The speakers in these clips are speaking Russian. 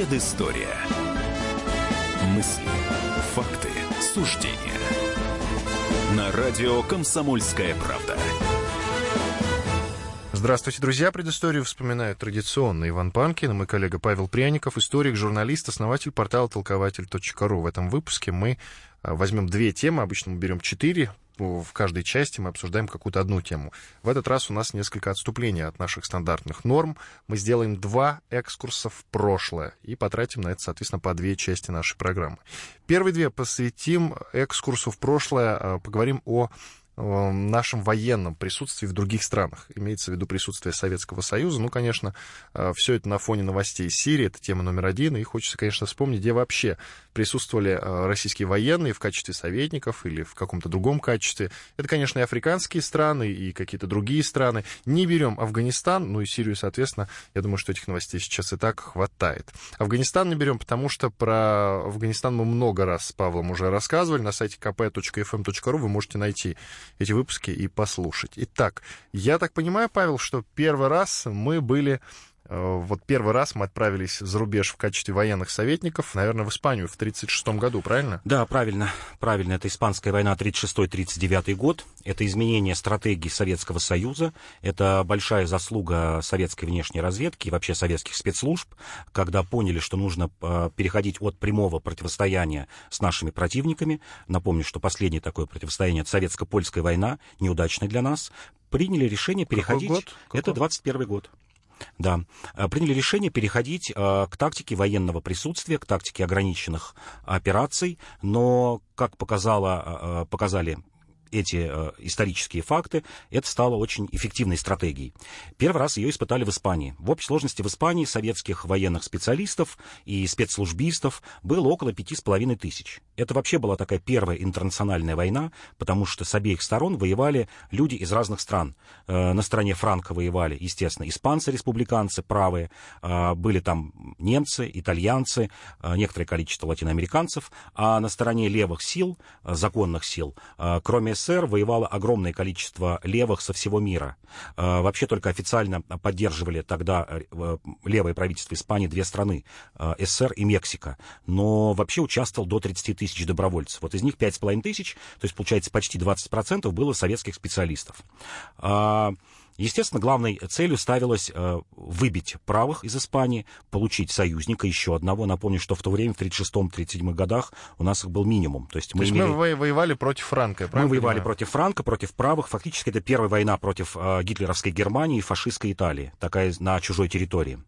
Предыстория. Мысли, факты, суждения. На радио «Комсомольская правда». Здравствуйте, друзья. Предысторию вспоминают традиционно Иван Панкин, мой коллега Павел Пряников, историк, журналист, основатель портала толкователь.ру. В этом выпуске мы а, возьмем две темы, обычно мы берем четыре, в каждой части мы обсуждаем какую-то одну тему. В этот раз у нас несколько отступлений от наших стандартных норм. Мы сделаем два экскурса в прошлое и потратим на это, соответственно, по две части нашей программы. Первые две посвятим экскурсу в прошлое, а, поговорим о нашем военном присутствии в других странах. Имеется в виду присутствие Советского Союза. Ну, конечно, э, все это на фоне новостей Сирии, это тема номер один. И хочется, конечно, вспомнить, где вообще присутствовали э, российские военные в качестве советников или в каком-то другом качестве. Это, конечно, и африканские страны, и какие-то другие страны. Не берем Афганистан, ну и Сирию, соответственно, я думаю, что этих новостей сейчас и так хватает. Афганистан не берем, потому что про Афганистан мы много раз с Павлом уже рассказывали. На сайте kp.fm.ru вы можете найти эти выпуски и послушать. Итак, я так понимаю, Павел, что первый раз мы были вот первый раз мы отправились за рубеж в качестве военных советников, наверное, в Испанию в 1936 году, правильно? Да, правильно. Правильно. Это Испанская война 36-39 год. Это изменение стратегии Советского Союза. Это большая заслуга советской внешней разведки и вообще советских спецслужб, когда поняли, что нужно э, переходить от прямого противостояния с нашими противниками. Напомню, что последнее такое противостояние — это советско-польская война, неудачная для нас. Приняли решение переходить... Какой год? Какой? Это 21 год. Да, э, приняли решение переходить э, к тактике военного присутствия, к тактике ограниченных операций, но, как показало, э, показали эти э, исторические факты, это стало очень эффективной стратегией. Первый раз ее испытали в Испании. В общей сложности в Испании советских военных специалистов и спецслужбистов было около пяти с половиной тысяч. Это вообще была такая первая интернациональная война, потому что с обеих сторон воевали люди из разных стран. Э, на стороне Франка воевали, естественно, испанцы-республиканцы правые, э, были там немцы, итальянцы, э, некоторое количество латиноамериканцев, а на стороне левых сил, э, законных сил, э, кроме СССР воевало огромное количество левых со всего мира. Э, вообще только официально поддерживали тогда э, левое правительство Испании две страны, э, СССР и Мексика. Но вообще участвовал до 30 тысяч добровольцев. Вот из них 5,5 тысяч, то есть получается почти 20% было советских специалистов. Естественно, главной целью ставилось э, выбить правых из Испании, получить союзника еще одного. Напомню, что в то время, в 1936-1937 годах, у нас их был минимум. То есть мы, то есть имели... мы воевали против Франка, Мы воевали понимаю? против Франка, против правых. Фактически это первая война против э, гитлеровской Германии и фашистской Италии, такая на чужой территории.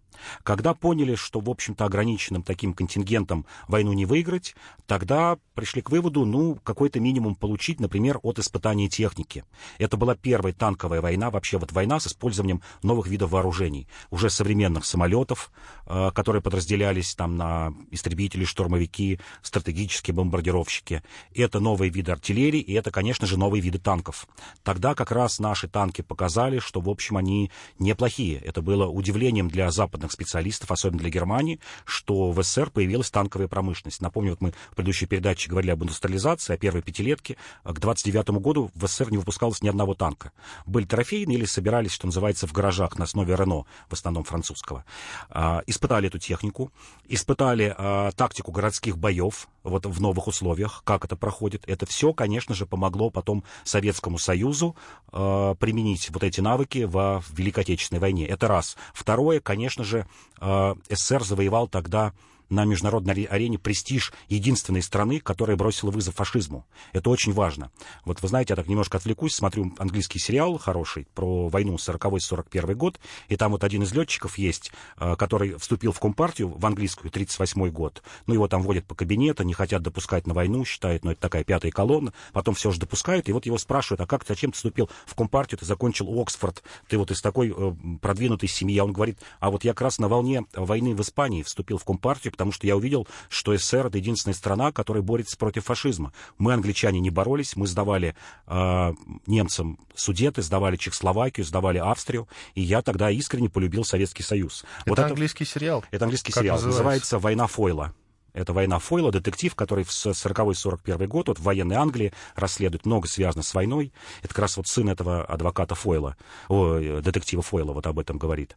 Когда поняли, что, в общем-то, ограниченным таким контингентом войну не выиграть, тогда пришли к выводу, ну, какой-то минимум получить, например, от испытания техники. Это была первая танковая война, вообще вот война с использованием новых видов вооружений, уже современных самолетов, э, которые подразделялись там на истребители, штурмовики, стратегические бомбардировщики. Это новые виды артиллерии, и это, конечно же, новые виды танков. Тогда как раз наши танки показали, что, в общем, они неплохие. Это было удивлением для западных специалистов, особенно для Германии, что в СССР появилась танковая промышленность. Напомню, вот мы в предыдущей передаче говорили об индустриализации, о первой пятилетке. К 29 году в СССР не выпускалось ни одного танка. Были трофейные или собирались, что называется, в гаражах на основе Рено, в основном французского. А, испытали эту технику, испытали а, тактику городских боев вот в новых условиях, как это проходит. Это все, конечно же, помогло потом Советскому Союзу а, применить вот эти навыки в Великой Отечественной войне. Это раз. Второе, конечно же, Э, СССР завоевал тогда на международной арене престиж единственной страны, которая бросила вызов фашизму. Это очень важно. Вот вы знаете, я так немножко отвлекусь, смотрю английский сериал хороший про войну 40-41 год, и там вот один из летчиков есть, э, который вступил в Компартию в английскую 38 год. Ну, его там водят по кабинету, не хотят допускать на войну, считают, ну, это такая пятая колонна, потом все же допускают, и вот его спрашивают, а как, зачем ты вступил в Компартию, ты закончил Оксфорд, ты вот из такой э, продвинутой семьи, а он говорит, а вот я как раз на волне войны в Испании вступил в Компартию, потому что я увидел, что СССР это единственная страна, которая борется против фашизма. Мы, англичане, не боролись, мы сдавали э, немцам Судеты, сдавали Чехословакию, сдавали Австрию, и я тогда искренне полюбил Советский Союз. Это вот английский это, сериал? Это английский как сериал. Называется? называется «Война Фойла». Это война Фойла, детектив, который в 40-41 год вот в военной Англии расследует много связано с войной. Это как раз вот сын этого адвоката Фойла, о, детектива Фойла вот об этом говорит.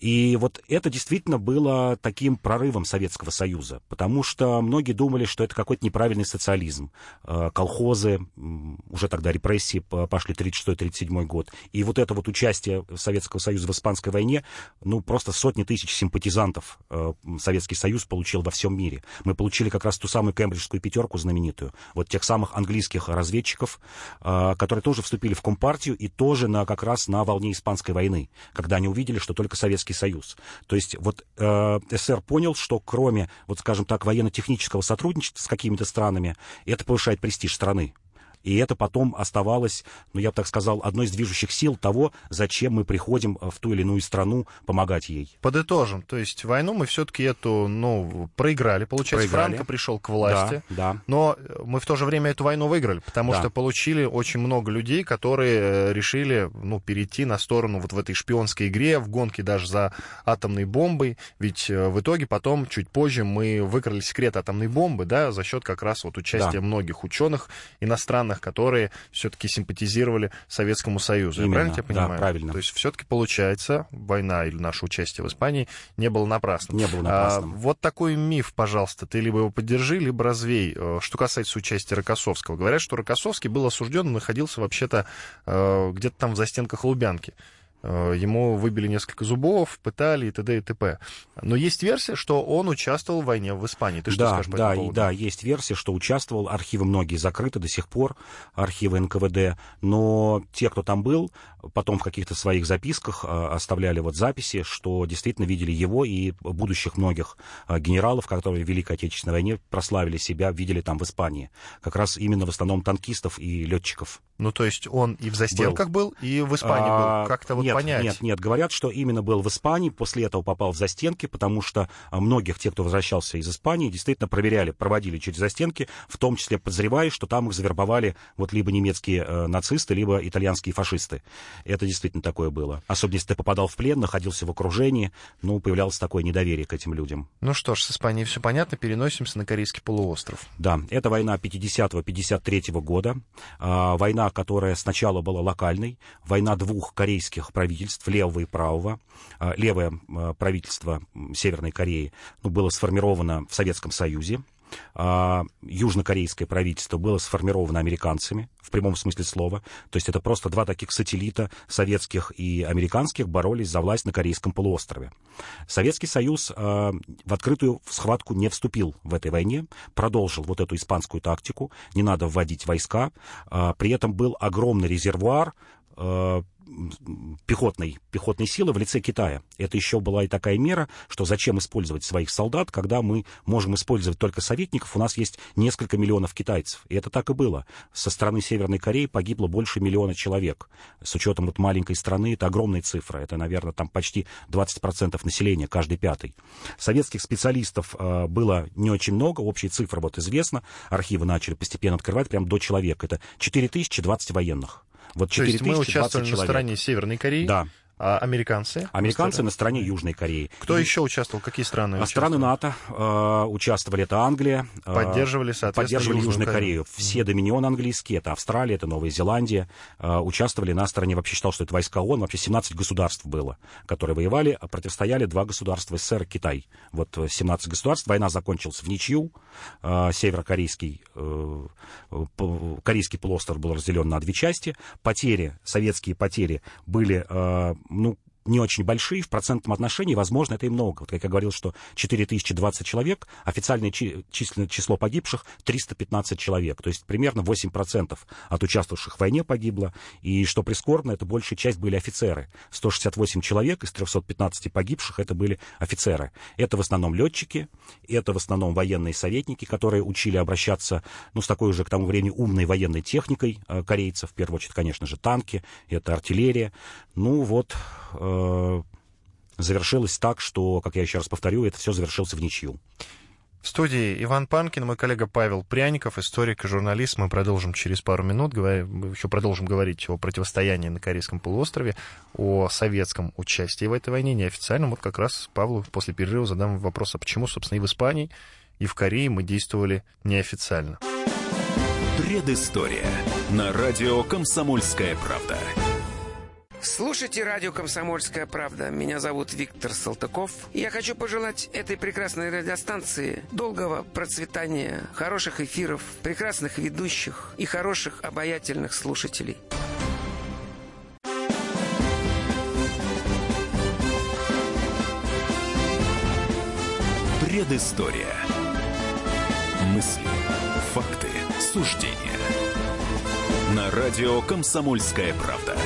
И вот это действительно было таким прорывом Советского Союза, потому что многие думали, что это какой-то неправильный социализм. Э, колхозы, уже тогда репрессии пошли 36-37 год. И вот это вот участие Советского Союза в Испанской войне, ну, просто сотни тысяч симпатизантов э, Советский Союз получил во всем мире. Мы получили как раз ту самую кембриджскую пятерку знаменитую, вот тех самых английских разведчиков, э, которые тоже вступили в Компартию и тоже на, как раз на волне Испанской войны, когда они увидели, что только Советский Союз. То есть вот э, СССР понял, что кроме, вот скажем так, военно-технического сотрудничества с какими-то странами, это повышает престиж страны. И это потом оставалось, ну, я бы так сказал, одной из движущих сил того, зачем мы приходим э, в ту или иную страну помогать ей. Подытожим. То есть войну мы все-таки эту, ну, проиграли. Получается, проиграли. Франко пришел к власти. Да, да. Но мы в то же время эту войну выиграли, потому да. что получили очень много людей, которые э, решили, ну, перейти на сторону вот в этой шпионской игре, в гонке даже за атомной бомбой. Ведь э, в итоге потом, чуть позже, мы выкрали секрет атомной бомбы, да, за счет как раз вот участия да. многих ученых иностранных странах, которые все-таки симпатизировали Советскому Союзу. Именно, я правильно тебя понимаю? Да, правильно. То есть все-таки получается, война или наше участие в Испании не было напрасным. Не было напрасным. А, вот такой миф, пожалуйста, ты либо его поддержи, либо развей. Э, что касается участия Рокоссовского. Говорят, что Рокоссовский был осужден, находился вообще-то э, где-то там в застенках Лубянки. Э, ему выбили несколько зубов, пытали и т.д. и т.п. Но есть версия, что он участвовал в войне в Испании. Ты что да, скажешь по да, этому поводу? Да, есть версия, что участвовал. Архивы многие закрыты до сих пор, архивы НКВД. Но те, кто там был, потом в каких-то своих записках э, оставляли вот записи, что действительно видели его и будущих многих э, генералов, которые в Великой Отечественной войне прославили себя, видели там в Испании. Как раз именно в основном танкистов и летчиков. Ну, то есть он и в застенках был, был и в Испании а, был. Как-то вот нет, понять. Нет, нет, говорят, что именно был в Испании, после этого попал в застенки, потому что а, многих тех, кто возвращался из Испании, действительно проверяли, проводили через застенки, в том числе подозревая, что там их завербовали вот либо немецкие э, нацисты, либо итальянские фашисты. Это действительно такое было. Особенно если ты попадал в плен, находился в окружении, ну, появлялось такое недоверие к этим людям. Ну что ж, с Испанией все понятно, переносимся на Корейский полуостров. Да, это война 50-53 года, э, война, которая сначала была локальной, война двух корейских правительств, левого и правого. А, левое а, правительство Северной Кореи ну, было сформировано в Советском Союзе. А, южнокорейское правительство было сформировано американцами, в прямом смысле слова. То есть это просто два таких сателлита советских и американских боролись за власть на Корейском полуострове. Советский Союз в открытую схватку не вступил в этой войне, продолжил вот эту испанскую тактику, не надо вводить войска. при этом был огромный резервуар пехотной, пехотной силы в лице Китая. Это еще была и такая мера, что зачем использовать своих солдат, когда мы можем использовать только советников, у нас есть несколько миллионов китайцев. И это так и было. Со стороны Северной Кореи погибло больше миллиона человек. С учетом вот маленькой страны это огромная цифра. Это, наверное, там почти 20% населения, каждый пятый. Советских специалистов э, было не очень много, общая цифра вот известна. Архивы начали постепенно открывать прям до человека. Это 4020 военных. Вот 4 То есть мы участвовали человек. на стороне Северной Кореи, да. А американцы? Американцы на стороне Южной Кореи. Кто и... еще участвовал? Какие страны? А страны НАТО э, участвовали. Это Англия. Э, поддерживали, соответственно, Поддерживали Южную Корею. Корею. Все доминион английские. Это Австралия, это Новая Зеландия. Э, участвовали на стороне, вообще считал, что это войска ООН. Вообще 17 государств было, которые воевали. А противостояли два государства СССР и Китай. Вот 17 государств. Война закончилась в ничью. Э, северокорейский э, корейский полуостров был разделен на две части. Потери, советские потери были, э, ну, не очень большие в процентном отношении, возможно, это и много. Вот как я говорил, что 4020 человек, официальное численное число погибших 315 человек, то есть примерно 8% от участвовавших в войне погибло, и что прискорбно, это большая часть были офицеры. 168 человек из 315 погибших это были офицеры. Это в основном летчики, это в основном военные советники, которые учили обращаться, ну, с такой уже к тому времени умной военной техникой э, корейцев, в первую очередь, конечно же, танки, это артиллерия. Ну, вот, э, завершилось так, что, как я еще раз повторю, это все завершилось в ничью. В студии Иван Панкин, мой коллега Павел Пряников, историк и журналист. Мы продолжим через пару минут, мы еще продолжим говорить о противостоянии на Корейском полуострове, о советском участии в этой войне, неофициальном. Вот как раз Павлу после перерыва задам вопрос, а почему, собственно, и в Испании, и в Корее мы действовали неофициально. Предыстория на радио «Комсомольская правда». Слушайте радио «Комсомольская правда». Меня зовут Виктор Салтыков. Я хочу пожелать этой прекрасной радиостанции долгого процветания, хороших эфиров, прекрасных ведущих и хороших обаятельных слушателей. Предыстория. Мысли, факты, суждения. На радио «Комсомольская правда».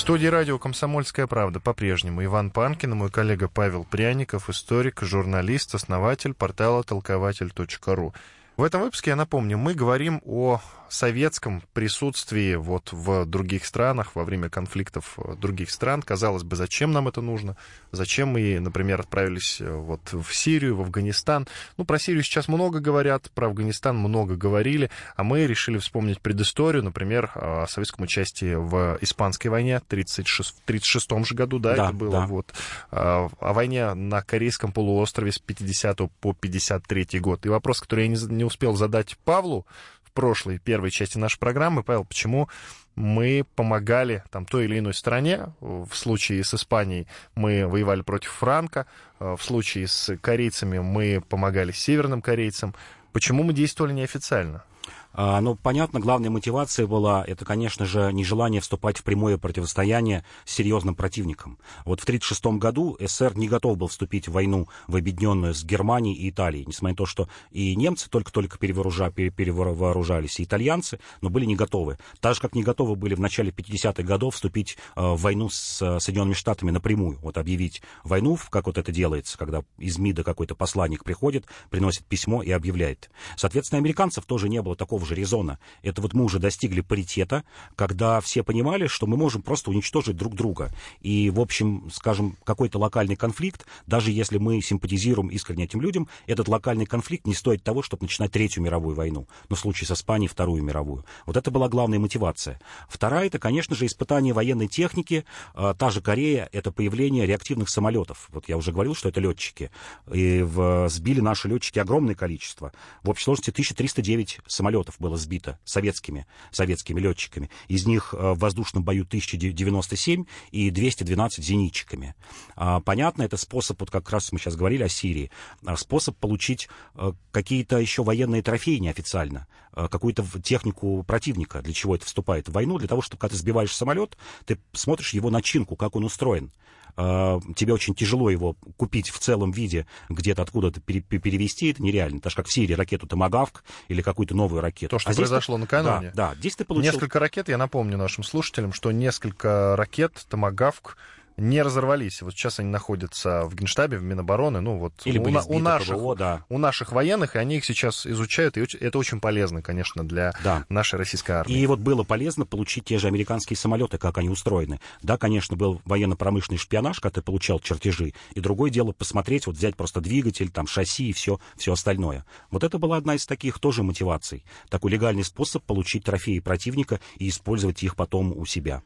В студии радио «Комсомольская правда» по-прежнему Иван Панкин и мой коллега Павел Пряников, историк, журналист, основатель портала толкователь.ру. В этом выпуске, я напомню, мы говорим о советском присутствии вот в других странах, во время конфликтов других стран. Казалось бы, зачем нам это нужно? Зачем мы, например, отправились э, вот в Сирию, в Афганистан? Ну, про Сирию сейчас много говорят, про Афганистан много говорили, а мы решили вспомнить предысторию, например, о советском участии в Испанской войне в 1936 же году, да, да это было, да. вот, а, о войне на Корейском полуострове с 50 по 53 год. И вопрос, который я не, не успел задать Павлу, в прошлой первой части нашей программы, Павел, почему мы помогали там той или иной стране. В случае с Испанией мы воевали против Франка, в случае с корейцами мы помогали северным корейцам. Почему мы действовали неофициально? А, ну, понятно, главная мотивация была, это, конечно же, нежелание вступать в прямое противостояние с серьезным противником. Вот в 1936 году СССР не готов был вступить в войну в объединенную с Германией и Италией, несмотря на то, что и немцы только-только перевооружа, перевооружались, и итальянцы, но были не готовы. Так же, как не готовы были в начале 50-х годов вступить э, в войну с Соединенными Штатами напрямую, вот объявить войну, как вот это делается, когда из МИДа какой-то посланник приходит, приносит письмо и объявляет. Соответственно, американцев тоже не было такого же резона. Это вот мы уже достигли паритета, когда все понимали, что мы можем просто уничтожить друг друга. И, в общем, скажем, какой-то локальный конфликт, даже если мы симпатизируем искренне этим людям, этот локальный конфликт не стоит того, чтобы начинать Третью мировую войну. Ну, в случае с Испанией, Вторую мировую. Вот это была главная мотивация. Вторая, это, конечно же, испытание военной техники. А, та же Корея, это появление реактивных самолетов. Вот я уже говорил, что это летчики. И в, сбили наши летчики огромное количество. В общей сложности 1309 самолетов было сбито советскими, советскими летчиками. Из них э, в воздушном бою 1097 и 212 зенитчиками. А, понятно, это способ, вот как раз мы сейчас говорили о Сирии, а, способ получить э, какие-то еще военные трофеи неофициально, какую-то технику противника, для чего это вступает в войну, для того, чтобы когда ты сбиваешь самолет, ты смотришь его начинку, как он устроен. А, тебе очень тяжело его купить в целом виде, где-то откуда-то перевести, это нереально. Так же, как в Сирии ракету «Томагавк» или какую-то новую ракету. То, что а произошло ты... накануне. Да, да, здесь ты получил... Несколько ракет, я напомню нашим слушателям, что несколько ракет «Томагавк» не разорвались. Вот сейчас они находятся в Генштабе, в Минобороны, ну вот Или у, были у, наших, ПВО, да. у наших военных, и они их сейчас изучают, и это очень полезно, конечно, для да. нашей российской армии. И вот было полезно получить те же американские самолеты, как они устроены. Да, конечно, был военно-промышленный шпионаж, когда ты получал чертежи, и другое дело посмотреть, вот взять просто двигатель, там шасси и все, все остальное. Вот это была одна из таких тоже мотиваций. Такой легальный способ получить трофеи противника и использовать их потом у себя.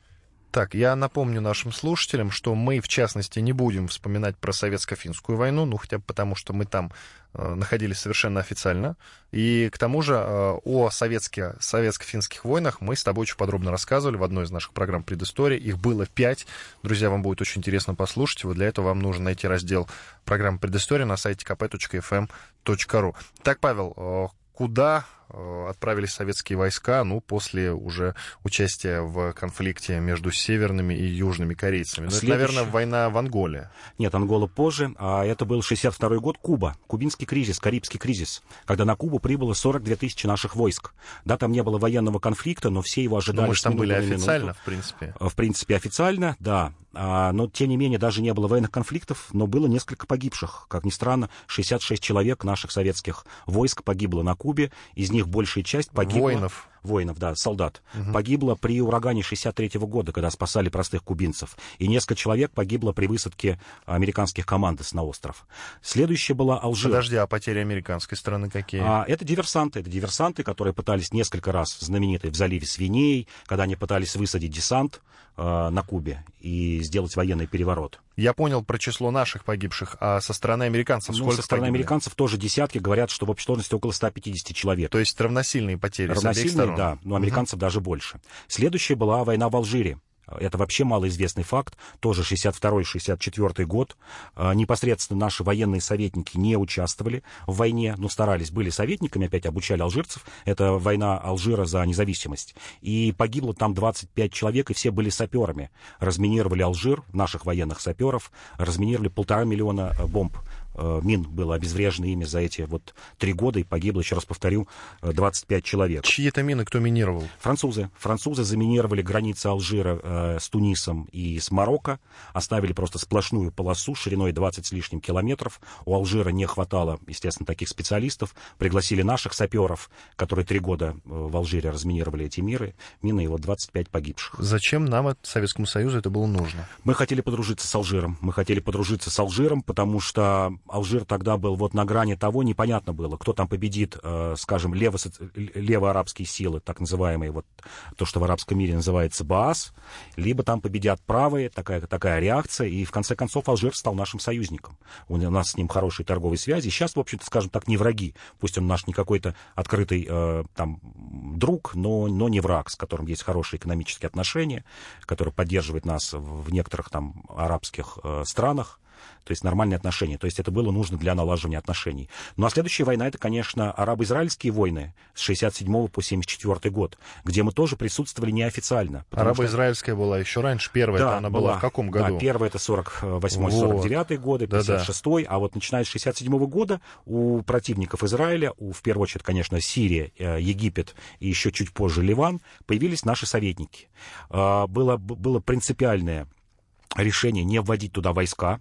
Так, я напомню нашим слушателям, что мы, в частности, не будем вспоминать про советско-финскую войну, ну, хотя бы потому, что мы там э, находились совершенно официально. И, к тому же, э, о советско- советско-финских войнах мы с тобой очень подробно рассказывали в одной из наших программ «Предыстория». Их было пять. Друзья, вам будет очень интересно послушать. Вот для этого вам нужно найти раздел программы «Предыстория» на сайте kp.fm.ru. Так, Павел, э, куда отправились советские войска, ну, после уже участия в конфликте между северными и южными корейцами. Ну, Следующий... это, наверное, война в Анголе. Нет, Ангола позже, а это был 62 год, Куба, кубинский кризис, Карибский кризис, когда на Кубу прибыло 42 тысячи наших войск. Да, там не было военного конфликта, но все его ожидали. Ну, мы там были официально, минуту. в принципе. В принципе, официально, да. А, но, тем не менее, даже не было военных конфликтов, но было несколько погибших. Как ни странно, 66 человек наших советских войск погибло на Кубе, из них большая часть погибла... Воинов. Воинов, да, солдат. Угу. Погибло при урагане 63 -го года, когда спасали простых кубинцев. И несколько человек погибло при высадке американских командос на остров. Следующая была Алжир. Подожди, а потери американской стороны какие? А, это диверсанты. Это диверсанты, которые пытались несколько раз, знаменитые в заливе Свиней, когда они пытались высадить десант э, на Кубе и сделать военный переворот. Я понял про число наших погибших, а со стороны американцев ну, сколько со стороны погибли? американцев тоже десятки, говорят, что в общей сложности около 150 человек. То есть равносильные потери с обеих Равносильные, да, но американцев даже больше. Следующая была война в Алжире. Это вообще малоизвестный факт, тоже 62-64 год. А, Непосредственно наши военные советники не участвовали в войне, но старались, были советниками, опять обучали алжирцев. Это война Алжира за независимость. И погибло там 25 человек, и все были саперами. Разминировали Алжир, наших военных саперов, разминировали полтора миллиона э, бомб мин было обезврежено ими за эти вот три года, и погибло, еще раз повторю, э, 25 человек. Чьи это мины кто минировал? Французы. Французы заминировали границы Алжира э, с Тунисом и с Марокко, оставили просто сплошную полосу шириной 20 с лишним километров. У Алжира не хватало, естественно, таких специалистов. Пригласили наших саперов, которые три года э, в Алжире разминировали эти миры. Мины, и вот 25 погибших. Зачем нам, Советскому Союзу, это было нужно? Мы хотели подружиться с Алжиром. Мы хотели подружиться с Алжиром, потому что Алжир тогда был вот на грани того, непонятно было, кто там победит, э, скажем, лево, левоарабские силы, так называемые, вот то, что в арабском мире называется БААС, либо там победят правые, такая, такая реакция, и в конце концов Алжир стал нашим союзником. У нас с ним хорошие торговые связи, сейчас, в общем-то, скажем так, не враги. Пусть он наш не какой-то открытый э, там друг, но, но не враг, с которым есть хорошие экономические отношения, который поддерживает нас в некоторых там арабских э, странах то есть нормальные отношения. То есть это было нужно для налаживания отношений. Ну а следующая война, это, конечно, арабо-израильские войны с 67 по 74 год, где мы тоже присутствовали неофициально. Арабо-израильская была еще раньше, первая, да, она была, была в каком году? Да, первая это 48-49 вот. годы, 56 да, да. а вот начиная с 67 года у противников Израиля, у, в первую очередь, конечно, Сирия, э, Египет и еще чуть позже Ливан, появились наши советники. А, было, было принципиальное решение не вводить туда войска,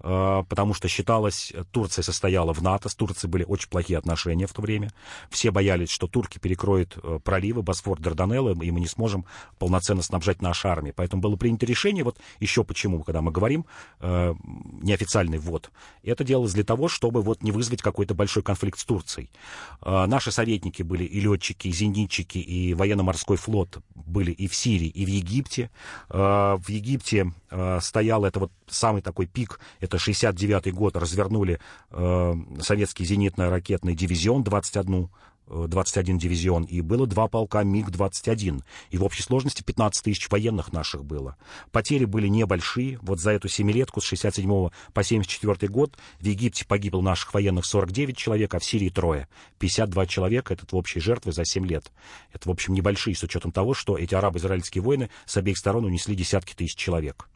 потому что считалось, Турция состояла в НАТО, с Турцией были очень плохие отношения в то время. Все боялись, что турки перекроют проливы Босфор, Дарданеллы, и мы не сможем полноценно снабжать наши армии. Поэтому было принято решение, вот еще почему, когда мы говорим неофициальный ввод, это делалось для того, чтобы вот не вызвать какой-то большой конфликт с Турцией. Наши советники были и летчики, и зенитчики, и военно-морской флот были и в Сирии, и в Египте. В Египте стоял это вот самый такой пик, это 69 год, развернули э, советский зенитно-ракетный дивизион 21 21 дивизион, и было два полка МиГ-21. И в общей сложности 15 тысяч военных наших было. Потери были небольшие. Вот за эту семилетку с 67 по 74 год в Египте погибло наших военных 49 человек, а в Сирии трое. 52 человека, это в общей жертвы за 7 лет. Это, в общем, небольшие, с учетом того, что эти арабо-израильские войны с обеих сторон унесли десятки тысяч человек.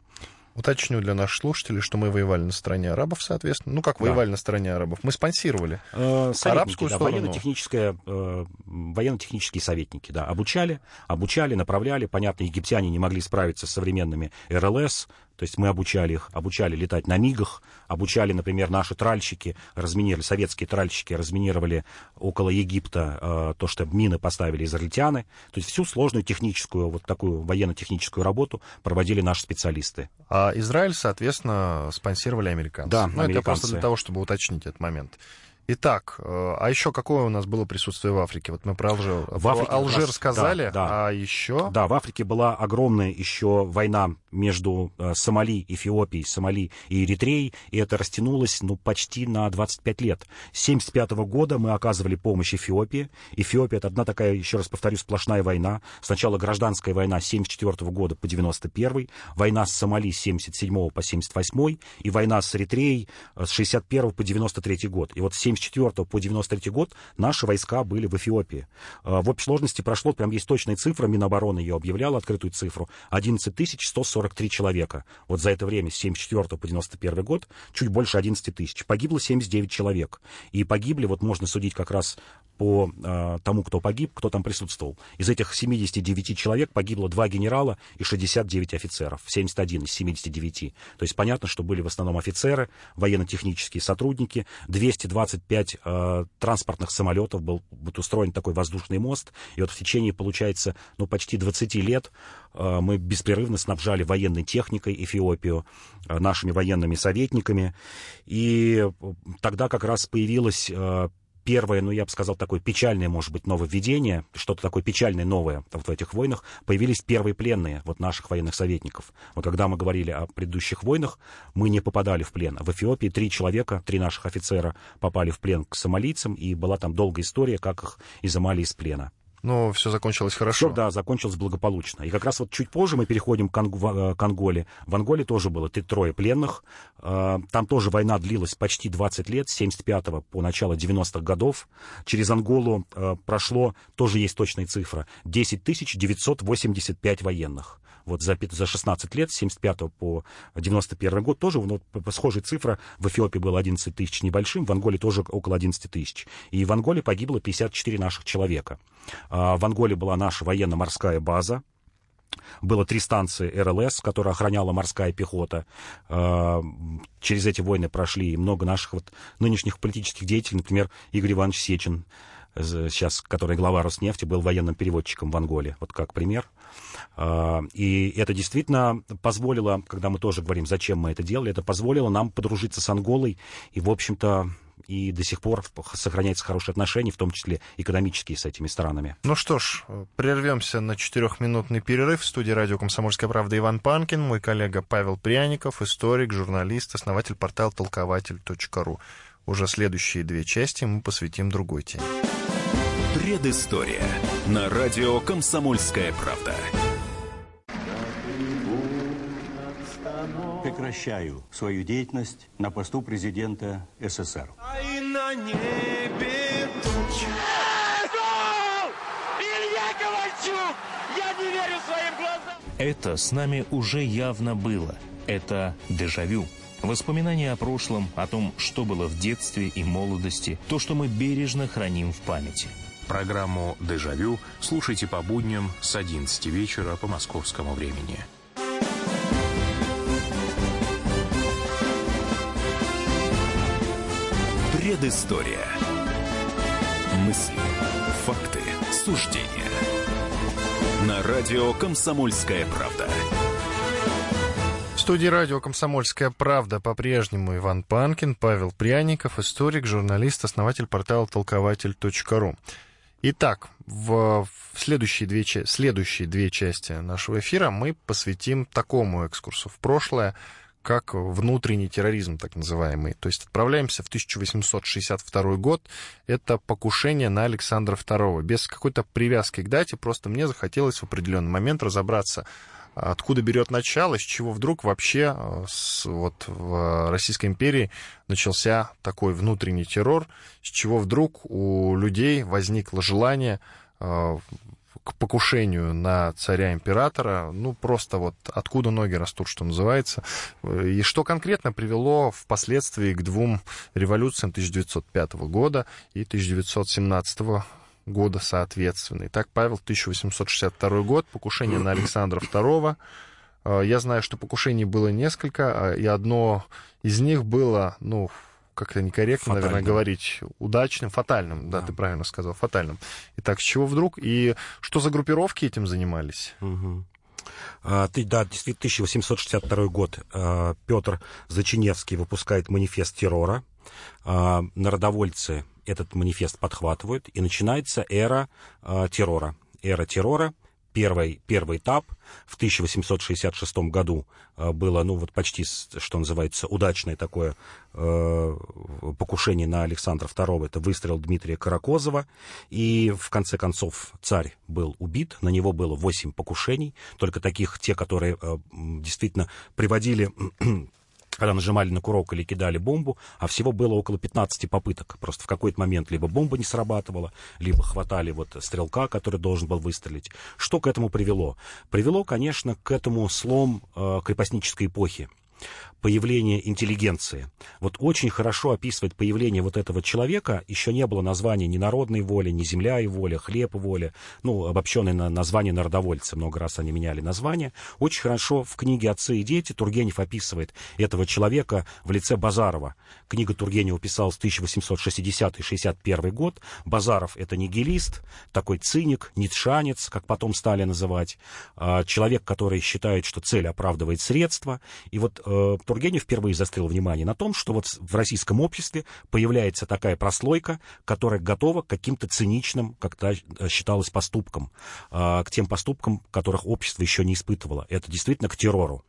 Уточню для наших слушателей, что мы воевали на стороне арабов, соответственно. Ну, как да. воевали на стороне арабов? Мы спонсировали э, арабскую да, сторону. Военно-техническое, э, военно-технические советники, да, обучали, обучали, направляли. Понятно, египтяне не могли справиться с современными РЛС, то есть мы обучали их, обучали летать на мигах, обучали, например, наши тральщики, разминировали, советские тральщики разминировали около Египта э, то, что мины поставили израильтяне. То есть всю сложную техническую, вот такую военно-техническую работу проводили наши специалисты. А Израиль, соответственно, спонсировали американцы. Да, ну, американцы. это просто для того, чтобы уточнить этот момент. Итак, а еще какое у нас было присутствие в Африке? Вот мы про Алжир, в Африке Алжир раз, сказали, да, да. а еще? Да, в Африке была огромная еще война между э, Сомали, Эфиопией, Сомали и Эритреей, и это растянулось ну, почти на 25 лет. С 1975 года мы оказывали помощь Эфиопии. Эфиопия — это одна такая, еще раз повторю, сплошная война. Сначала гражданская война с 1974 года по 91 война с Сомали с 1977 по 78 и война с Эритреей с 61 по 93 год. И вот с 74 по 93 год наши войска были в Эфиопии. В общей сложности прошло, прям есть точная цифра, Минобороны ее объявляла, открытую цифру, 11 143 человека. Вот за это время, с 74 по 91 год, чуть больше 11 тысяч. Погибло 79 человек. И погибли, вот можно судить как раз по э, тому, кто погиб, кто там присутствовал. Из этих 79 человек погибло два генерала и 69 офицеров. 71 из 79. То есть понятно, что были в основном офицеры, военно-технические сотрудники, 225 э, транспортных самолетов, был вот устроен такой воздушный мост. И вот в течение, получается, ну, почти 20 лет э, мы беспрерывно снабжали военной техникой Эфиопию, э, нашими военными советниками. И тогда как раз появилась первое, ну, я бы сказал, такое печальное, может быть, нововведение, что-то такое печальное новое вот в этих войнах, появились первые пленные вот наших военных советников. Вот когда мы говорили о предыдущих войнах, мы не попадали в плен. В Эфиопии три человека, три наших офицера попали в плен к сомалийцам, и была там долгая история, как их изымали из плена. Но все закончилось хорошо. Все, да, закончилось благополучно. И как раз вот чуть позже мы переходим к, Ангу, э, к Анголе. В Анголе тоже было трое пленных. Э, там тоже война длилась почти 20 лет, с 75 по начало 90-х годов. Через Анголу э, прошло, тоже есть точная цифра, 10 985 военных вот за, за 16 лет, с 75 по 91 год, тоже ну, схожая цифра. В Эфиопии было 11 тысяч небольшим, в Анголе тоже около 11 тысяч. И в Анголе погибло 54 наших человека. А, в Анголе была наша военно-морская база, было три станции РЛС, которые охраняла морская пехота. А, через эти войны прошли много наших вот нынешних политических деятелей, например, Игорь Иванович Сечин, сейчас, который глава Роснефти, был военным переводчиком в Анголе, вот как пример. А, и это действительно позволило, когда мы тоже говорим, зачем мы это делали, это позволило нам подружиться с Анголой, и, в общем-то, и до сих пор сохраняются хорошие отношения, в том числе экономические с этими странами. Ну что ж, прервемся на четырехминутный перерыв. В студии радио «Комсомольская правда» Иван Панкин, мой коллега Павел Пряников, историк, журналист, основатель портала толкователь.ру. Уже следующие две части мы посвятим другой теме. Предыстория. На радио «Комсомольская правда». Прекращаю свою деятельность на посту президента СССР. А на небе тучи. Илья Ковальчук! Я не верю своим глазам! Это с нами уже явно было. Это дежавю. Воспоминания о прошлом, о том, что было в детстве и молодости, то, что мы бережно храним в памяти – Программу «Дежавю» слушайте по будням с 11 вечера по московскому времени. Предыстория. Мысли, факты, суждения. На радио «Комсомольская правда». В студии радио «Комсомольская правда» по-прежнему Иван Панкин, Павел Пряников, историк, журналист, основатель портала толкователь.ру. Итак, в следующие две, следующие две части нашего эфира мы посвятим такому экскурсу в прошлое, как внутренний терроризм, так называемый. То есть отправляемся в 1862 год. Это покушение на Александра II. Без какой-то привязки к дате, просто мне захотелось в определенный момент разобраться, откуда берет начало, с чего вдруг вообще э, с, вот в Российской империи начался такой внутренний террор, с чего вдруг у людей возникло желание э, к покушению на царя-императора, ну, просто вот откуда ноги растут, что называется, и что конкретно привело впоследствии к двум революциям 1905 года и 1917 года соответственно. Итак, Павел, 1862 год, покушение на Александра II. А, я знаю, что покушений было несколько, а, и одно из них было, ну, как-то некорректно, фатальным. наверное, говорить удачным, фатальным, да, да, ты правильно сказал, фатальным. Итак, с чего вдруг и что за группировки этим занимались? Угу. А, да, действительно, 1862 год. Петр Зачиневский выпускает манифест террора. Народовольцы этот манифест подхватывают, и начинается эра э, террора. Эра террора, первый, первый этап в 1866 году э, было, ну, вот почти, что называется, удачное такое э, покушение на Александра II. Это выстрел Дмитрия Каракозова. И, в конце концов, царь был убит. На него было 8 покушений. Только таких, те, которые э, действительно приводили когда нажимали на курок или кидали бомбу, а всего было около 15 попыток. Просто в какой-то момент либо бомба не срабатывала, либо хватали вот стрелка, который должен был выстрелить. Что к этому привело? Привело, конечно, к этому слом э, крепостнической эпохи появление интеллигенции. Вот очень хорошо описывает появление вот этого человека. Еще не было названия ни народной воли, ни земля и воля, хлеб и воля. Ну, обобщенное на название народовольцы. Много раз они меняли название. Очень хорошо в книге «Отцы и дети» Тургенев описывает этого человека в лице Базарова. Книга Тургенева писалась 1860-61 год. Базаров — это нигилист, такой циник, ницшанец, как потом стали называть. А, человек, который считает, что цель оправдывает средства. И вот э, Тургенев впервые застрял внимание на том, что вот в российском обществе появляется такая прослойка, которая готова к каким-то циничным, как то считалось, поступкам, к тем поступкам, которых общество еще не испытывало. Это действительно к террору.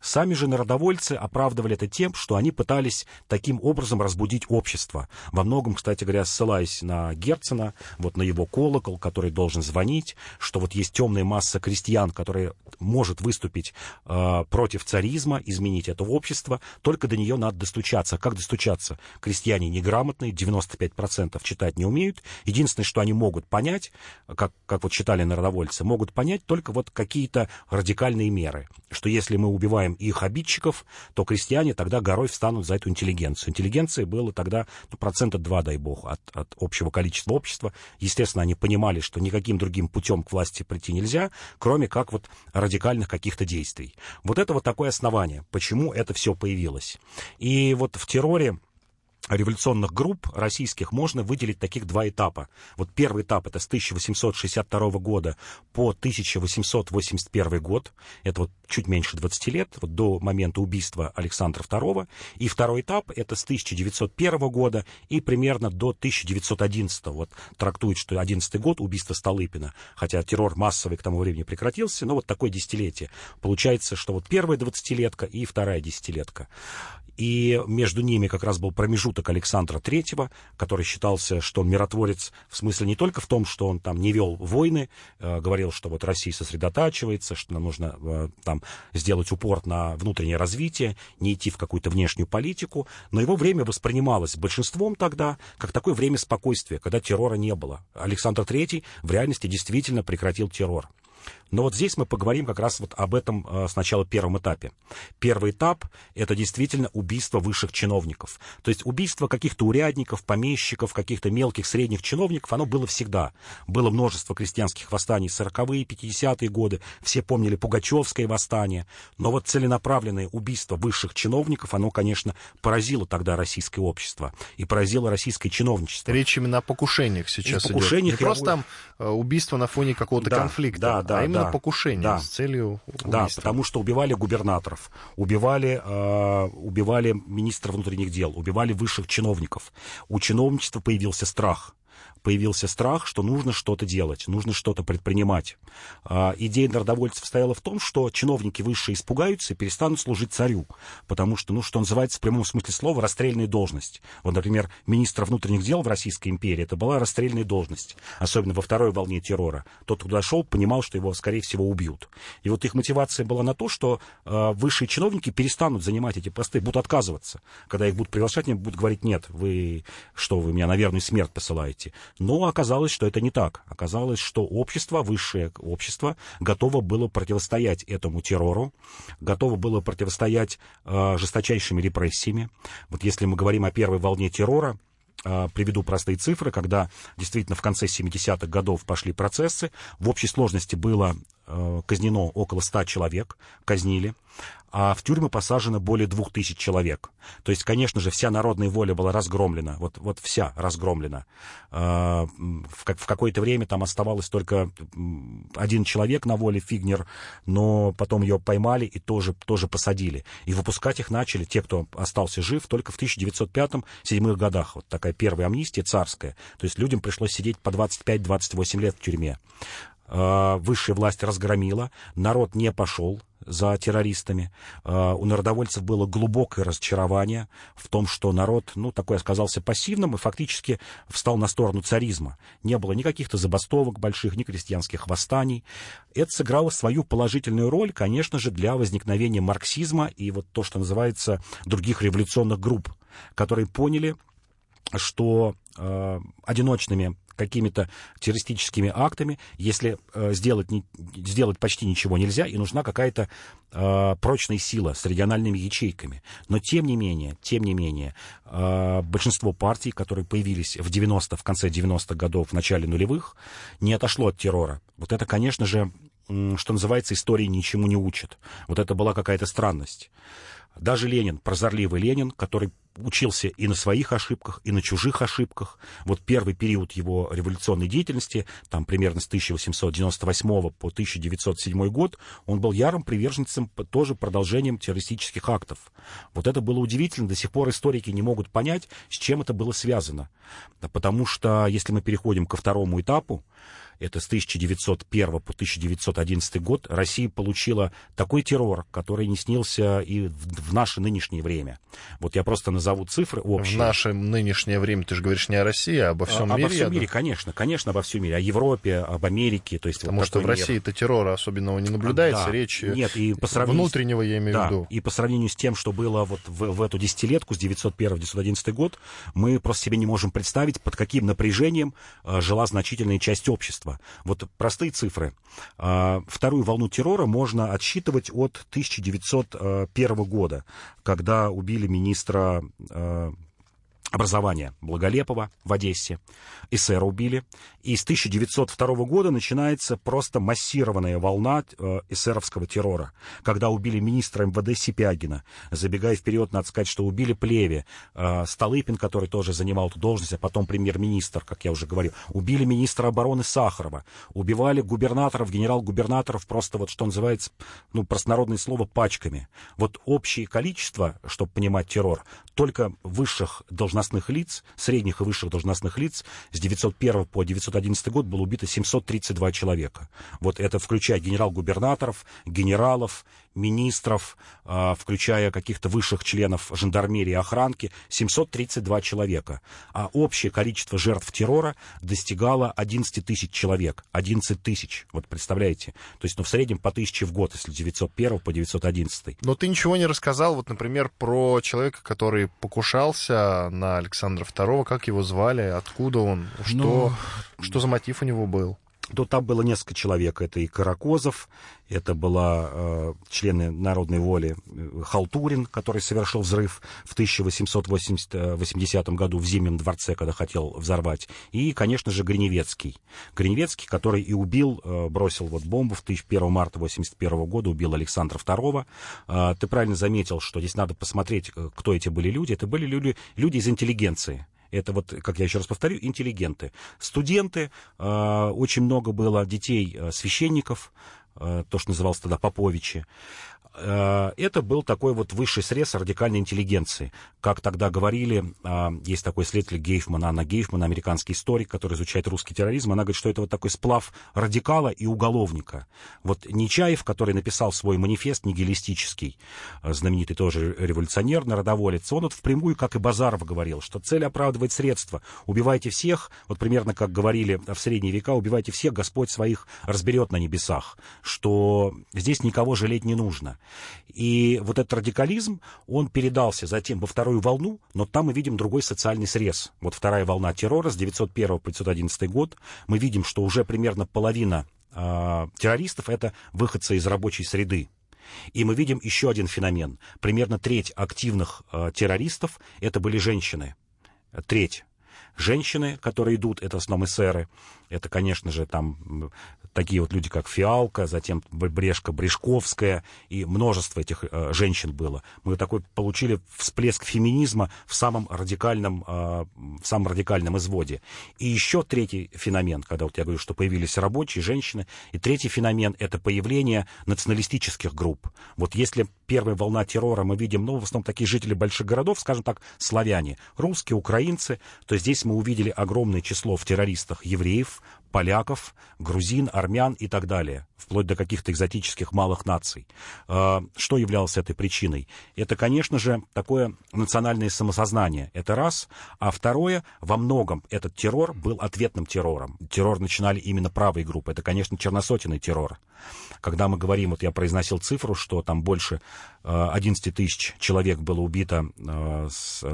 Сами же народовольцы оправдывали это тем, что они пытались таким образом разбудить общество. Во многом, кстати говоря, ссылаясь на Герцена, вот на его колокол, который должен звонить, что вот есть темная масса крестьян, которая может выступить э, против царизма, изменить это общество, только до нее надо достучаться. Как достучаться? Крестьяне неграмотные, 95% читать не умеют. Единственное, что они могут понять, как, как вот читали народовольцы, могут понять только вот какие-то радикальные меры. Что если мы убиваем их обидчиков, то крестьяне тогда горой встанут за эту интеллигенцию. Интеллигенции было тогда ну, процента два, дай бог, от, от общего количества общества. Естественно, они понимали, что никаким другим путем к власти прийти нельзя, кроме как вот радикальных каких-то действий. Вот это вот такое основание, почему это все появилось. И вот в терроре революционных групп российских можно выделить таких два этапа. Вот первый этап это с 1862 года по 1881 год. Это вот чуть меньше 20 лет, вот до момента убийства Александра II. И второй этап это с 1901 года и примерно до 1911. Вот трактует, что 11 год убийство Столыпина. Хотя террор массовый к тому времени прекратился, но вот такое десятилетие. Получается, что вот первая двадцатилетка и вторая десятилетка. И между ними как раз был промежуток Александра Третьего, который считался, что он миротворец в смысле не только в том, что он там не вел войны, э, говорил, что вот Россия сосредотачивается, что нам нужно э, там сделать упор на внутреннее развитие, не идти в какую-то внешнюю политику, но его время воспринималось большинством тогда как такое время спокойствия, когда террора не было. Александр Третий в реальности действительно прекратил террор. Но вот здесь мы поговорим как раз вот об этом э, сначала первом этапе. Первый этап — это действительно убийство высших чиновников. То есть убийство каких-то урядников, помещиков, каких-то мелких, средних чиновников, оно было всегда. Было множество крестьянских восстаний 40-е, 50-е годы, все помнили Пугачевское восстание. Но вот целенаправленное убийство высших чиновников, оно, конечно, поразило тогда российское общество и поразило российское чиновничество. Речь именно о покушениях сейчас и покушениях идет. Не просто там э, убийство на фоне какого-то да, конфликта. Да, да, а именно да, покушение да, с целью убийства. Да, потому что убивали губернаторов, убивали, э, убивали министра внутренних дел, убивали высших чиновников. У чиновничества появился страх появился страх, что нужно что-то делать, нужно что-то предпринимать. А, идея народовольцев стояла в том, что чиновники высшие испугаются и перестанут служить царю, потому что, ну, что называется в прямом смысле слова, расстрельная должность. Вот, например, министра внутренних дел в Российской империи, это была расстрельная должность, особенно во второй волне террора. Тот, кто шел, понимал, что его, скорее всего, убьют. И вот их мотивация была на то, что э, высшие чиновники перестанут занимать эти посты, будут отказываться. Когда их будут приглашать, они будут говорить, нет, вы что, вы меня на смерть посылаете. Но оказалось, что это не так. Оказалось, что общество, высшее общество, готово было противостоять этому террору, готово было противостоять э, жесточайшими репрессиями. Вот если мы говорим о первой волне террора, э, приведу простые цифры, когда действительно в конце 70-х годов пошли процессы, в общей сложности было казнено около 100 человек, казнили а в тюрьмы посажено более двух тысяч человек. То есть, конечно же, вся народная воля была разгромлена, вот, вот вся разгромлена. А, в, в какое-то время там оставалось только один человек на воле, Фигнер, но потом ее поймали и тоже, тоже посадили. И выпускать их начали, те, кто остался жив, только в 1905-1907 годах. Вот такая первая амнистия царская. То есть людям пришлось сидеть по 25-28 лет в тюрьме. А, высшая власть разгромила, народ не пошел за террористами. А, у народовольцев было глубокое разочарование в том, что народ, ну, такой оказался пассивным и фактически встал на сторону царизма. Не было никаких-то забастовок больших, ни крестьянских восстаний. Это сыграло свою положительную роль, конечно же, для возникновения марксизма и вот то, что называется других революционных групп, которые поняли, что э, одиночными какими-то террористическими актами, если э, сделать, не, сделать почти ничего нельзя, и нужна какая-то э, прочная сила с региональными ячейками. Но тем не менее, тем не менее, э, большинство партий, которые появились в 90 в конце 90-х годов, в начале нулевых, не отошло от террора. Вот это, конечно же, что называется, истории ничему не учат. Вот это была какая-то странность. Даже Ленин, прозорливый Ленин, который учился и на своих ошибках, и на чужих ошибках. Вот первый период его революционной деятельности, там примерно с 1898 по 1907 год, он был ярым приверженцем тоже продолжением террористических актов. Вот это было удивительно. До сих пор историки не могут понять, с чем это было связано. Потому что если мы переходим ко второму этапу, это с 1901 по 1911 год, Россия получила такой террор, который не снился и в, в наше нынешнее время. Вот я просто назову цифры общие. В наше нынешнее время ты же говоришь не о России, а обо всем а, мире. Обо всем мире, конечно, конечно, обо всем мире. О Европе, об Америке. То есть Потому вот что в. России-то террора особенного не наблюдается. Да. Речь Нет, и по сравнению внутреннего, я имею да, в виду. И по сравнению с тем, что было вот в, в эту десятилетку, с 901-911 год, мы просто себе не можем представить, под каким напряжением э, жила значительная часть общества. Вот простые цифры. Э, вторую волну террора можно отсчитывать от 1901 года, когда убили министра э, образования Благолепова в Одессе. Эсера убили. И с 1902 года начинается просто массированная волна э, эсеровского террора, когда убили министра МВД Сипягина. Забегая вперед, надо сказать, что убили Плеве, э, Столыпин, который тоже занимал эту должность, а потом премьер-министр, как я уже говорил. Убили министра обороны Сахарова. Убивали губернаторов, генерал-губернаторов просто вот, что называется, ну, простонародное слово, пачками. Вот общее количество, чтобы понимать террор, только высших должностных лиц, средних и высших должностных лиц с 901 по 911 год было убито 732 человека. Вот это включая генерал-губернаторов, генералов, министров, э, включая каких-то высших членов жандармерии и охранки, 732 человека. А общее количество жертв террора достигало 11 тысяч человек. 11 тысяч, вот представляете? То есть, ну, в среднем по тысяче в год, если 901 по 911. Но ты ничего не рассказал, вот, например, про человека, который покушался на Александра II, как его звали, откуда он, что, Ну, что за мотив у него был? то там было несколько человек. Это и Каракозов, это была э, члены народной воли э, Халтурин, который совершил взрыв в 1880 году в Зимнем дворце, когда хотел взорвать. И, конечно же, Гриневецкий. Гриневецкий, который и убил, э, бросил вот бомбу в 1 марта 81 года, убил Александра II. Э, ты правильно заметил, что здесь надо посмотреть, э, кто эти были люди. Это были люди, люди из интеллигенции. Это вот, как я еще раз повторю, интеллигенты. Студенты, э, очень много было детей э, священников, э, то, что называлось тогда Поповичи. Э, это был такой вот высший срез радикальной интеллигенции. Как тогда говорили, э, есть такой исследователь Гейфман, Анна Гейфман, американский историк, который изучает русский терроризм, она говорит, что это вот такой сплав радикала и уголовника. Вот Нечаев, который написал свой манифест нигилистический, э, знаменитый тоже революционер, народоволец, он вот впрямую, как и Базаров говорил, что цель оправдывает средства. Убивайте всех, вот примерно как говорили в средние века, убивайте всех, Господь своих разберет на небесах, что здесь никого жалеть не нужно. И вот этот радикализм, он передался затем во вторую волну, но там мы видим другой социальный срез. Вот вторая волна террора с 901 по 911 год. Мы видим, что уже примерно половина э, террористов это выходцы из рабочей среды. И мы видим еще один феномен. Примерно треть активных э, террористов это были женщины. Треть женщины, которые идут, это в основном эсеры. Это, конечно же, там такие вот люди, как Фиалка, затем Брешка, Брешковская, и множество этих э, женщин было. Мы такой получили всплеск феминизма в самом радикальном, э, в самом радикальном изводе. И еще третий феномен, когда вот я говорю, что появились рабочие, женщины, и третий феномен — это появление националистических групп. Вот если первая волна террора мы видим, ну, в основном такие жители больших городов, скажем так, славяне, русские, украинцы, то здесь мы увидели огромное число в террористах евреев, поляков, грузин, армян и так далее, вплоть до каких-то экзотических малых наций. Что являлось этой причиной? Это, конечно же, такое национальное самосознание. Это раз. А второе, во многом этот террор был ответным террором. Террор начинали именно правые группы. Это, конечно, черносотенный террор. Когда мы говорим, вот я произносил цифру, что там больше 11 тысяч человек было убито с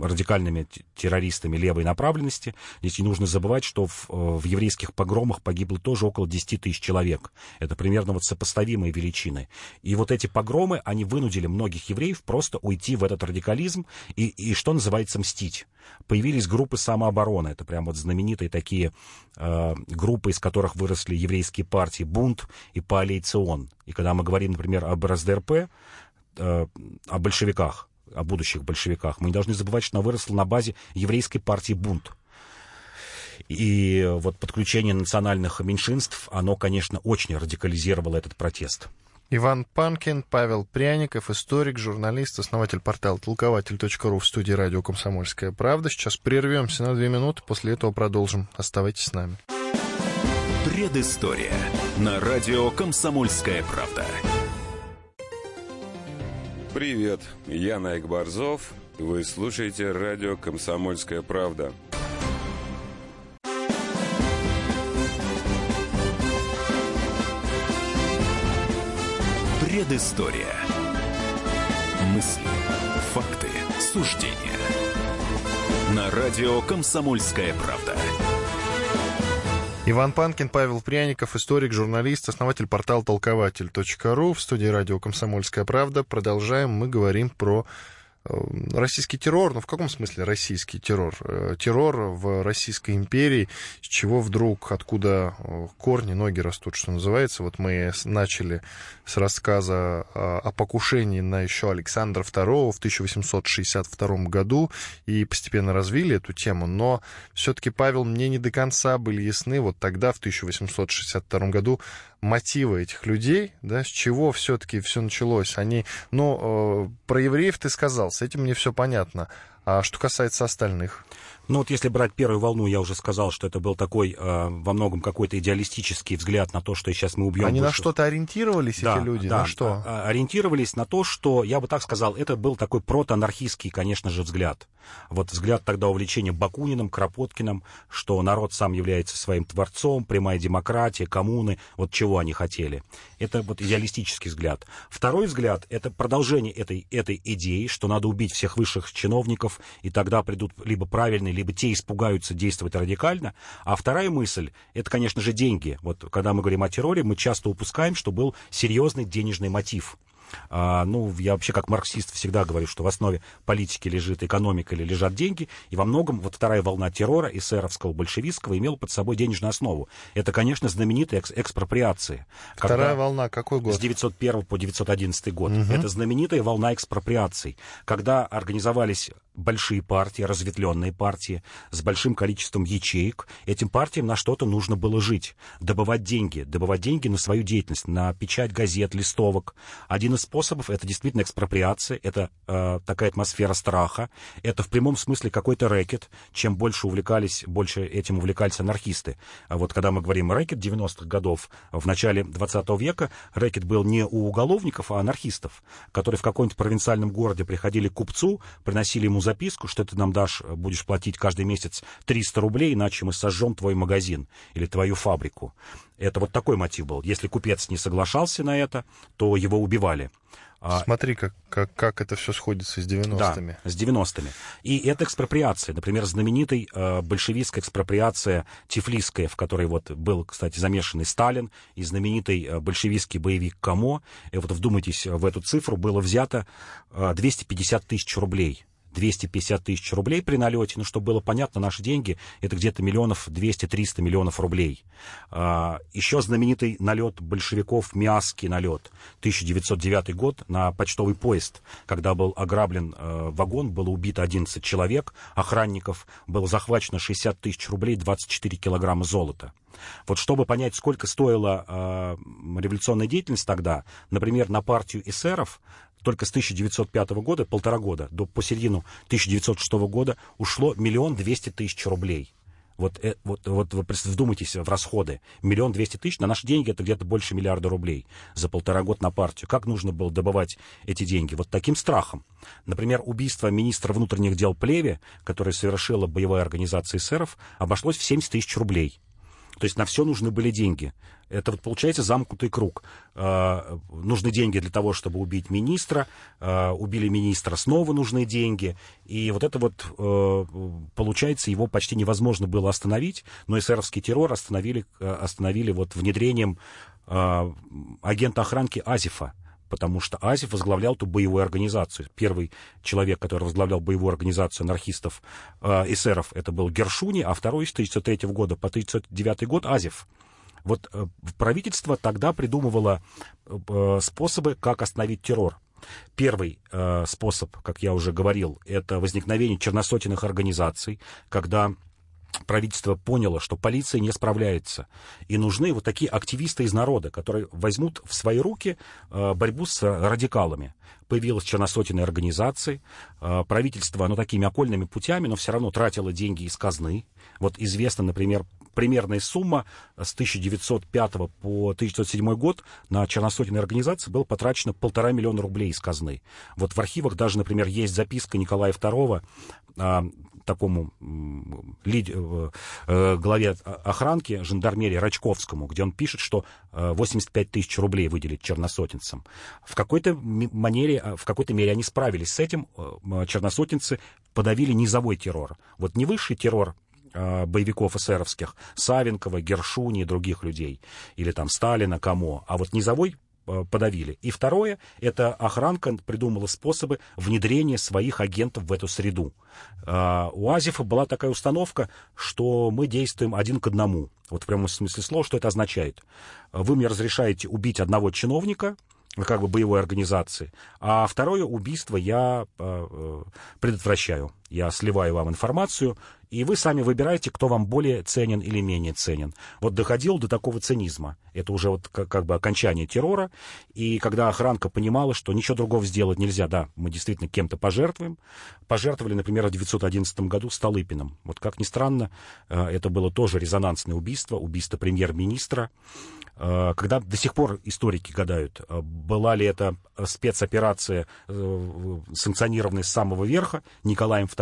радикальными террористами левой направленности. Здесь не нужно забывать, что в, в еврейских погромах погибло тоже около 10 тысяч человек. Это примерно вот сопоставимые величины. И вот эти погромы, они вынудили многих евреев просто уйти в этот радикализм и, и что называется, мстить. Появились группы самообороны. Это прям вот знаменитые такие э, группы, из которых выросли еврейские партии «Бунт» и «Паалейцион». И когда мы говорим, например, об РСДРП, э, о большевиках, о будущих большевиках, мы не должны забывать, что она выросла на базе еврейской партии «Бунт». И вот подключение национальных меньшинств, оно, конечно, очень радикализировало этот протест. Иван Панкин, Павел Пряников, историк, журналист, основатель портала толкователь.ру в студии радио «Комсомольская правда». Сейчас прервемся на две минуты, после этого продолжим. Оставайтесь с нами. Предыстория на радио «Комсомольская правда». Привет, я Найк Борзов. Вы слушаете радио «Комсомольская правда». Предыстория. Мысли, факты, суждения. На радио «Комсомольская правда». Иван Панкин, Павел Пряников, историк, журналист, основатель портала толкователь.ру. В студии радио «Комсомольская правда». Продолжаем. Мы говорим про российский террор, ну в каком смысле российский террор? Э, террор в Российской империи, с чего вдруг, откуда э, корни, ноги растут, что называется. Вот мы начали с рассказа о покушении на еще Александра II в 1862 году и постепенно развили эту тему, но все-таки, Павел, мне не до конца были ясны вот тогда, в 1862 году, мотивы этих людей, да, с чего все-таки все началось. Они, ну, э, про евреев ты сказал, с этим мне все понятно. А что касается остальных? Ну вот если брать первую волну, я уже сказал, что это был такой э, во многом какой-то идеалистический взгляд на то, что сейчас мы убьем. Они больше... на что-то ориентировались, да, эти люди? Да, на что? А, ориентировались на то, что, я бы так сказал, это был такой протоанархистский, конечно же, взгляд. Вот взгляд тогда увлечения Бакуниным, Кропоткиным, что народ сам является своим творцом, прямая демократия, коммуны, вот чего они хотели. Это вот идеалистический взгляд. Второй взгляд — это продолжение этой, этой идеи, что надо убить всех высших чиновников, и тогда придут либо правильные, либо те испугаются действовать радикально. А вторая мысль — это, конечно же, деньги. Вот когда мы говорим о терроре, мы часто упускаем, что был серьезный денежный мотив. А, ну, я вообще как марксист всегда говорю, что в основе политики лежит экономика или лежат деньги, и во многом вот вторая волна террора эсеровского, большевистского имела под собой денежную основу. Это, конечно, знаменитые экс экспроприации. Вторая волна какой год? С 901 по 911 год. Угу. Это знаменитая волна экспроприаций, когда организовались большие партии, разветвленные партии с большим количеством ячеек. Этим партиям на что-то нужно было жить, добывать деньги, добывать деньги на свою деятельность, на печать газет, листовок. Один из способов это действительно экспроприация, это э, такая атмосфера страха, это в прямом смысле какой-то рэкет. Чем больше увлекались, больше этим увлекались анархисты. А вот когда мы говорим рэкет 90-х годов, в начале 20 века рэкет был не у уголовников, а анархистов, которые в каком-нибудь провинциальном городе приходили к купцу, приносили ему записку, что ты нам дашь, будешь платить каждый месяц 300 рублей, иначе мы сожжем твой магазин или твою фабрику. Это вот такой мотив был. Если купец не соглашался на это, то его убивали. А Смотри, как, как, как это все сходится с 90-ми. Да, с 90-ми. И это экспроприация. Например, знаменитая э, большевистская экспроприация Тифлисская, в которой вот был, кстати, замешанный Сталин, и знаменитый э, большевистский боевик Камо. И вот вдумайтесь, в эту цифру было взято э, 250 тысяч рублей 250 тысяч рублей при налете. Ну, чтобы было понятно, наши деньги это где-то миллионов 200-300 миллионов рублей. А, еще знаменитый налет большевиков, Миасский налет, 1909 год на почтовый поезд, когда был ограблен э, вагон, было убито 11 человек, охранников, было захвачено 60 тысяч рублей, 24 килограмма золота. Вот чтобы понять, сколько стоила э, революционная деятельность тогда, например, на партию эсеров только с 1905 года, полтора года, до по середину 1906 года ушло миллион двести тысяч рублей. Вот, э, вот, вот вы вдумайтесь в расходы. Миллион двести тысяч, на наши деньги это где-то больше миллиарда рублей за полтора года на партию. Как нужно было добывать эти деньги? Вот таким страхом. Например, убийство министра внутренних дел Плеве, которое совершила боевая организация эсеров, обошлось в 70 тысяч рублей. То есть на все нужны были деньги. Это вот получается замкнутый круг. Э, нужны деньги для того, чтобы убить министра. Э, убили министра, снова нужны деньги. И вот это вот, э, получается, его почти невозможно было остановить. Но эсеровский террор остановили, остановили вот внедрением агента охранки Азифа потому что Азев возглавлял ту боевую организацию. Первый человек, который возглавлял боевую организацию анархистов, э, эсеров, это был Гершуни, а второй с 1903 года по 1939 год Азев. Вот э, правительство тогда придумывало э, способы, как остановить террор. Первый э, способ, как я уже говорил, это возникновение черносотенных организаций, когда правительство поняло, что полиция не справляется. И нужны вот такие активисты из народа, которые возьмут в свои руки э, борьбу с радикалами. Появилась черносотенная организация, э, правительство, ну, такими окольными путями, но все равно тратило деньги из казны. Вот известно, например, примерная сумма с 1905 по 1907 год на черносотенные организации было потрачено полтора миллиона рублей из казны. Вот в архивах даже, например, есть записка Николая II такому лид, э, э, главе охранки жандармерии Рачковскому, где он пишет, что 85 э, тысяч рублей выделить черносотенцам. В какой-то манере, в какой-то мере они справились с этим. Черносотенцы подавили низовой террор. Вот не высший террор боевиков эсеровских, Савенкова, Гершуни и других людей, или там Сталина, Камо, а вот низовой подавили. И второе, это охранка придумала способы внедрения своих агентов в эту среду. Э, у Азифа была такая установка, что мы действуем один к одному. Вот в прямом смысле слова, что это означает. Вы мне разрешаете убить одного чиновника, как бы боевой организации, а второе убийство я предотвращаю. Я сливаю вам информацию, и вы сами выбираете, кто вам более ценен или менее ценен. Вот доходил до такого цинизма. Это уже вот как, как бы окончание террора. И когда охранка понимала, что ничего другого сделать нельзя, да, мы действительно кем-то пожертвуем. Пожертвовали, например, в 1911 году Столыпиным. Вот как ни странно, э, это было тоже резонансное убийство, убийство премьер-министра. Э, когда до сих пор историки гадают, э, была ли это спецоперация, санкционированная с самого верха Николаем II,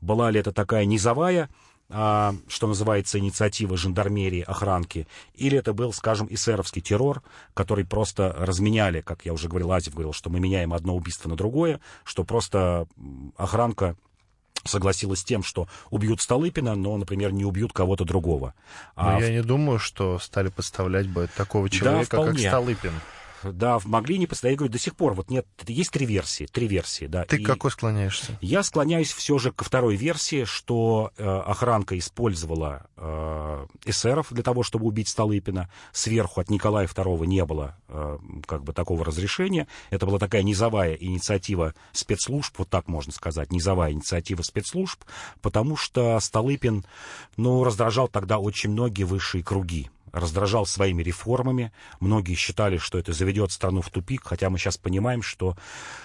была ли это такая низовая а, что называется, инициатива жандармерии, охранки, или это был, скажем, эсеровский террор, который просто разменяли, как я уже говорил, Азев говорил, что мы меняем одно убийство на другое, что просто охранка согласилась с тем, что убьют Столыпина, но, например, не убьют кого-то другого. Но а я в... не думаю, что стали подставлять бы такого человека, да, как Столыпин да, могли не поставить. Я говорю, до сих пор вот нет, есть три версии, три версии, да. Ты и какой склоняешься? Я склоняюсь все же ко второй версии, что э, охранка использовала э, эсеров для того, чтобы убить Столыпина. Сверху от Николая II не было э, как бы такого разрешения. Это была такая низовая инициатива спецслужб, вот так можно сказать, низовая инициатива спецслужб, потому что Столыпин, ну, раздражал тогда очень многие высшие круги раздражал своими реформами. Многие считали, что это заведет страну в тупик, хотя мы сейчас понимаем, что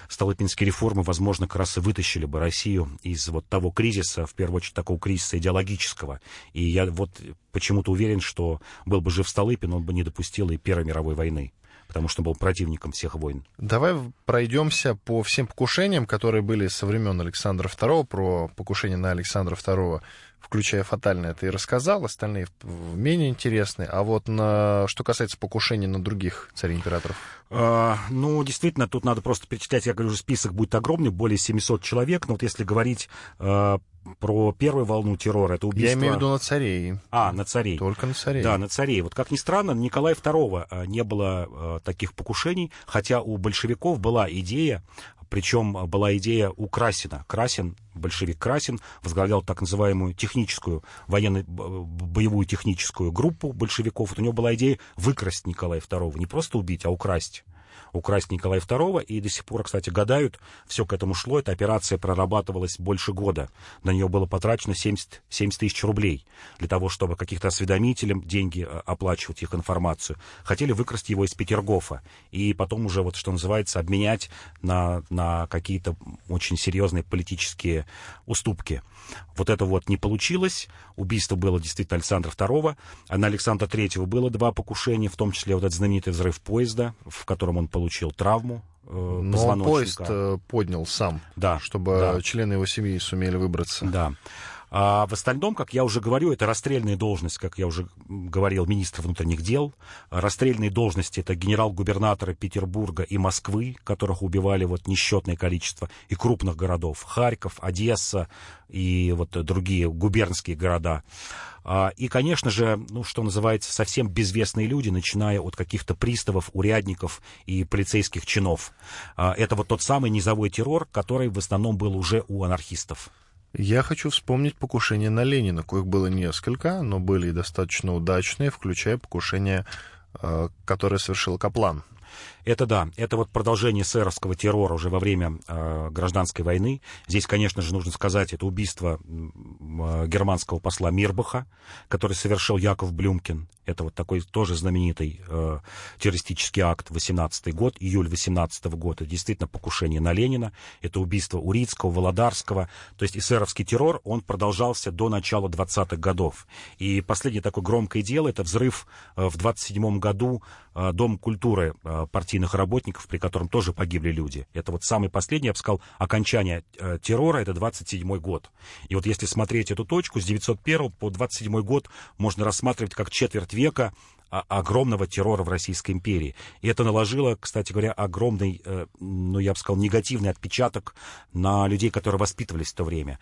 Столыпинские реформы, возможно, как раз и вытащили бы Россию из вот того кризиса, в первую очередь такого кризиса идеологического. И я вот почему-то уверен, что был бы жив Столыпин, он бы не допустил и Первой мировой войны потому что был противником всех войн. Давай пройдемся по всем покушениям, которые были со времен Александра II, про покушение на Александра II включая фатальное, ты и рассказал, остальные менее интересные. А вот на, что касается покушений на других царей-императоров? А, ну, действительно, тут надо просто перечислять, я говорю, список будет огромный, более 700 человек. Но вот если говорить а, про первую волну террора, это убийство... Я имею в виду на царей. А, на царей. Только на царей. Да, на царей. Вот как ни странно, Николая II а, не было а, таких покушений, хотя у большевиков была идея причем была идея у Красина. Красин, большевик Красин, возглавлял так называемую техническую, военно-боевую техническую группу большевиков. Вот у него была идея выкрасть Николая II, не просто убить, а украсть украсть Николая II, и до сих пор, кстати, гадают, все к этому шло, эта операция прорабатывалась больше года. На нее было потрачено 70, 70 тысяч рублей для того, чтобы каких-то осведомителям деньги э, оплачивать их информацию. Хотели выкрасть его из Петергофа, и потом уже, вот что называется, обменять на, на какие-то очень серьезные политические уступки. Вот это вот не получилось. Убийство было действительно Александра II, а на Александра III было два покушения, в том числе вот этот знаменитый взрыв поезда, в котором он получил травму э, Но поезд э, поднял сам, да, чтобы да. члены его семьи сумели выбраться. Да. А в остальном, как я уже говорю, это расстрельная должность, как я уже говорил, министр внутренних дел. Расстрельные должности это генерал-губернаторы Петербурга и Москвы, которых убивали вот несчетное количество, и крупных городов. Харьков, Одесса и вот другие губернские города. А, и, конечно же, ну, что называется, совсем безвестные люди, начиная от каких-то приставов, урядников и полицейских чинов. А, это вот тот самый низовой террор, который в основном был уже у анархистов. Я хочу вспомнить покушение на Ленина, коих было несколько, но были достаточно удачные, включая покушение, э, которое совершил Каплан. Это да, это вот продолжение сэровского террора уже во время э, гражданской войны. Здесь, конечно же, нужно сказать, это убийство э, германского посла Мирбаха, который совершил Яков Блюмкин. Это вот такой тоже знаменитый э, террористический акт, 18 год, июль 18 года. Это действительно покушение на Ленина. Это убийство Урицкого, Володарского. То есть эсеровский террор, он продолжался до начала 20-х годов. И последнее такое громкое дело, это взрыв э, в 27 году э, Дом культуры э, партийных работников, при котором тоже погибли люди. Это вот самый последний, я бы сказал, окончание э, террора, это 27 год. И вот если смотреть эту точку с 901 по 27 год, можно рассматривать как четверть века огромного террора в Российской империи. И это наложило, кстати говоря, огромный, э, ну, я бы сказал, негативный отпечаток на людей, которые воспитывались в то время.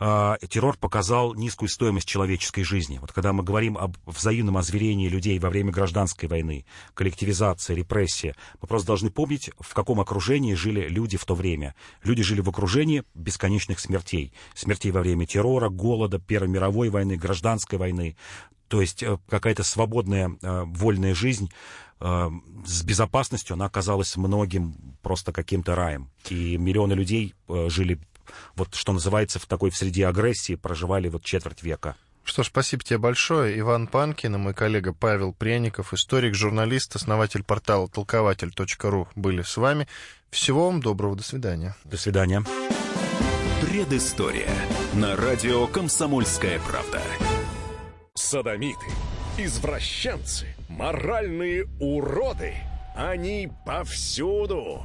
А, террор показал низкую стоимость человеческой жизни. Вот когда мы говорим об взаимном озверении людей во время гражданской войны, коллективизация, репрессия, мы просто должны помнить, в каком окружении жили люди в то время. Люди жили в окружении бесконечных смертей. Смертей во время террора, голода, Первой мировой войны, гражданской войны. То есть э, какая-то свободная, э, вольная жизнь э, с безопасностью, она оказалась многим просто каким-то раем. И миллионы людей жили, вот что называется, в такой в среде агрессии, проживали вот четверть века. Что ж, спасибо тебе большое. Иван Панкин и мой коллега Павел Пряников, историк, журналист, основатель портала толкователь.ру были с вами. Всего вам доброго, до свидания. До свидания. Предыстория. На радио «Комсомольская правда». Садомиты, извращенцы, моральные уроды. Они повсюду.